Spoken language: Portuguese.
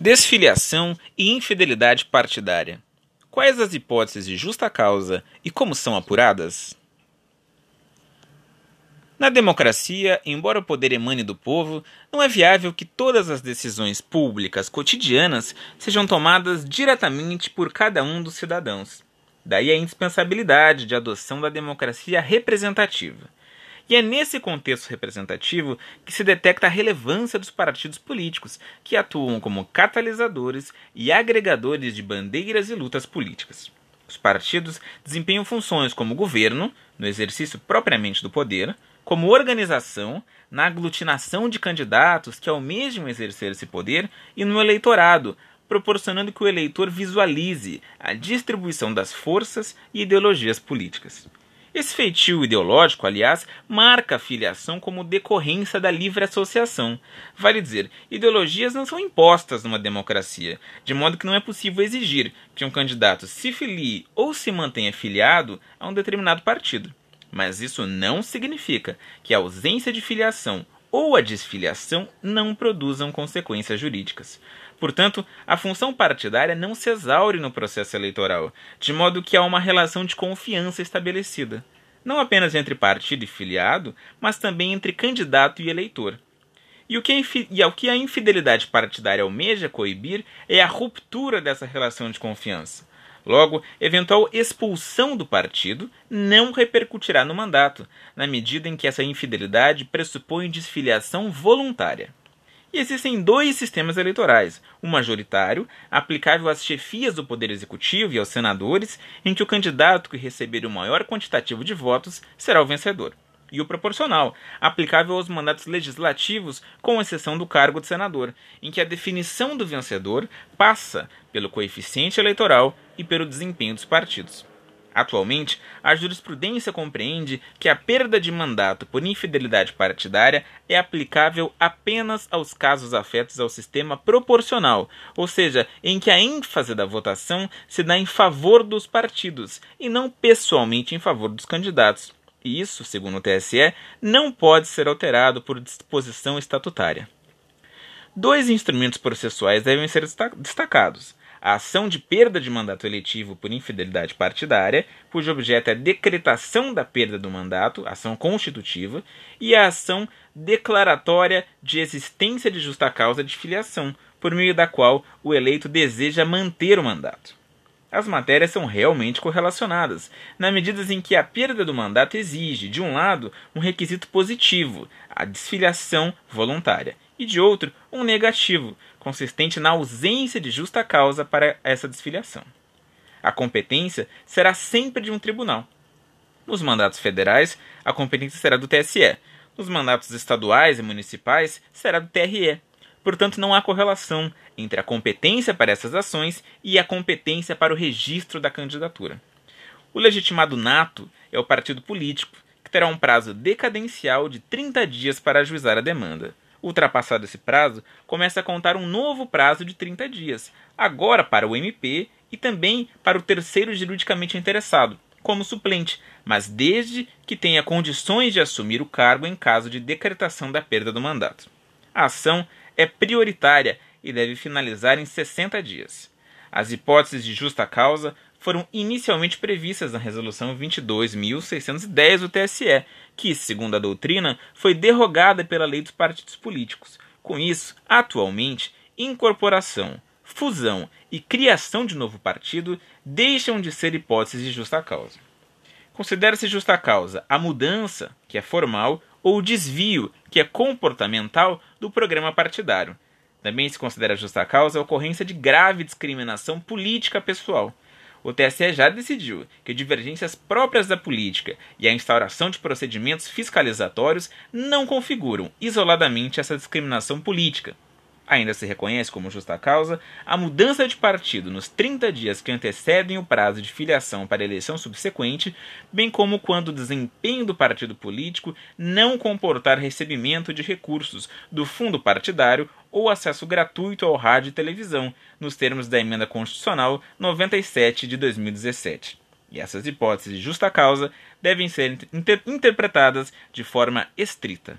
Desfiliação e infidelidade partidária. Quais as hipóteses de justa causa e como são apuradas? Na democracia, embora o poder emane do povo, não é viável que todas as decisões públicas cotidianas sejam tomadas diretamente por cada um dos cidadãos. Daí a indispensabilidade de adoção da democracia representativa. E é nesse contexto representativo que se detecta a relevância dos partidos políticos, que atuam como catalisadores e agregadores de bandeiras e lutas políticas. Os partidos desempenham funções como governo, no exercício propriamente do poder, como organização, na aglutinação de candidatos que almejam exercer esse poder e no eleitorado, proporcionando que o eleitor visualize a distribuição das forças e ideologias políticas. Esse feitio ideológico, aliás, marca a filiação como decorrência da livre associação. Vale dizer, ideologias não são impostas numa democracia, de modo que não é possível exigir que um candidato se filie ou se mantenha filiado a um determinado partido. Mas isso não significa que a ausência de filiação ou a desfiliação não produzam consequências jurídicas. Portanto, a função partidária não se exaure no processo eleitoral, de modo que há uma relação de confiança estabelecida, não apenas entre partido e filiado, mas também entre candidato e eleitor. E o que e o que a infidelidade partidária almeja coibir é a ruptura dessa relação de confiança. Logo, eventual expulsão do partido não repercutirá no mandato, na medida em que essa infidelidade pressupõe desfiliação voluntária. E existem dois sistemas eleitorais: o majoritário, aplicável às chefias do Poder Executivo e aos senadores, em que o candidato que receber o maior quantitativo de votos será o vencedor, e o proporcional, aplicável aos mandatos legislativos, com exceção do cargo de senador, em que a definição do vencedor passa pelo coeficiente eleitoral e pelo desempenho dos partidos. Atualmente, a jurisprudência compreende que a perda de mandato por infidelidade partidária é aplicável apenas aos casos afetos ao sistema proporcional, ou seja, em que a ênfase da votação se dá em favor dos partidos e não pessoalmente em favor dos candidatos. E isso, segundo o TSE, não pode ser alterado por disposição estatutária. Dois instrumentos processuais devem ser destacados: a ação de perda de mandato eletivo por infidelidade partidária, cujo objeto é a decretação da perda do mandato, ação constitutiva, e a ação declaratória de existência de justa causa de filiação, por meio da qual o eleito deseja manter o mandato. As matérias são realmente correlacionadas, na medida em que a perda do mandato exige, de um lado, um requisito positivo, a desfiliação voluntária, e de outro, um negativo, consistente na ausência de justa causa para essa desfiliação. A competência será sempre de um tribunal. Nos mandatos federais, a competência será do TSE. Nos mandatos estaduais e municipais, será do TRE. Portanto, não há correlação entre a competência para essas ações e a competência para o registro da candidatura. O legitimado nato é o partido político, que terá um prazo decadencial de 30 dias para ajuizar a demanda. Ultrapassado esse prazo, começa a contar um novo prazo de 30 dias, agora para o MP e também para o terceiro juridicamente interessado, como suplente, mas desde que tenha condições de assumir o cargo em caso de decretação da perda do mandato. A ação é prioritária e deve finalizar em 60 dias. As hipóteses de justa causa foram inicialmente previstas na Resolução 22.610 do TSE, que, segundo a doutrina, foi derrogada pela lei dos partidos políticos. Com isso, atualmente, incorporação, fusão e criação de novo partido deixam de ser hipóteses de justa causa. Considera-se justa causa a mudança, que é formal, ou o desvio, que é comportamental, do programa partidário. Também se considera justa causa a ocorrência de grave discriminação política pessoal o TSE já decidiu que divergências próprias da política e a instauração de procedimentos fiscalizatórios não configuram isoladamente essa discriminação política. Ainda se reconhece como justa causa a mudança de partido nos 30 dias que antecedem o prazo de filiação para a eleição subsequente, bem como quando o desempenho do partido político não comportar recebimento de recursos do fundo partidário ou acesso gratuito ao rádio e televisão, nos termos da Emenda Constitucional 97 de 2017. E essas hipóteses de justa causa devem ser inter interpretadas de forma estrita.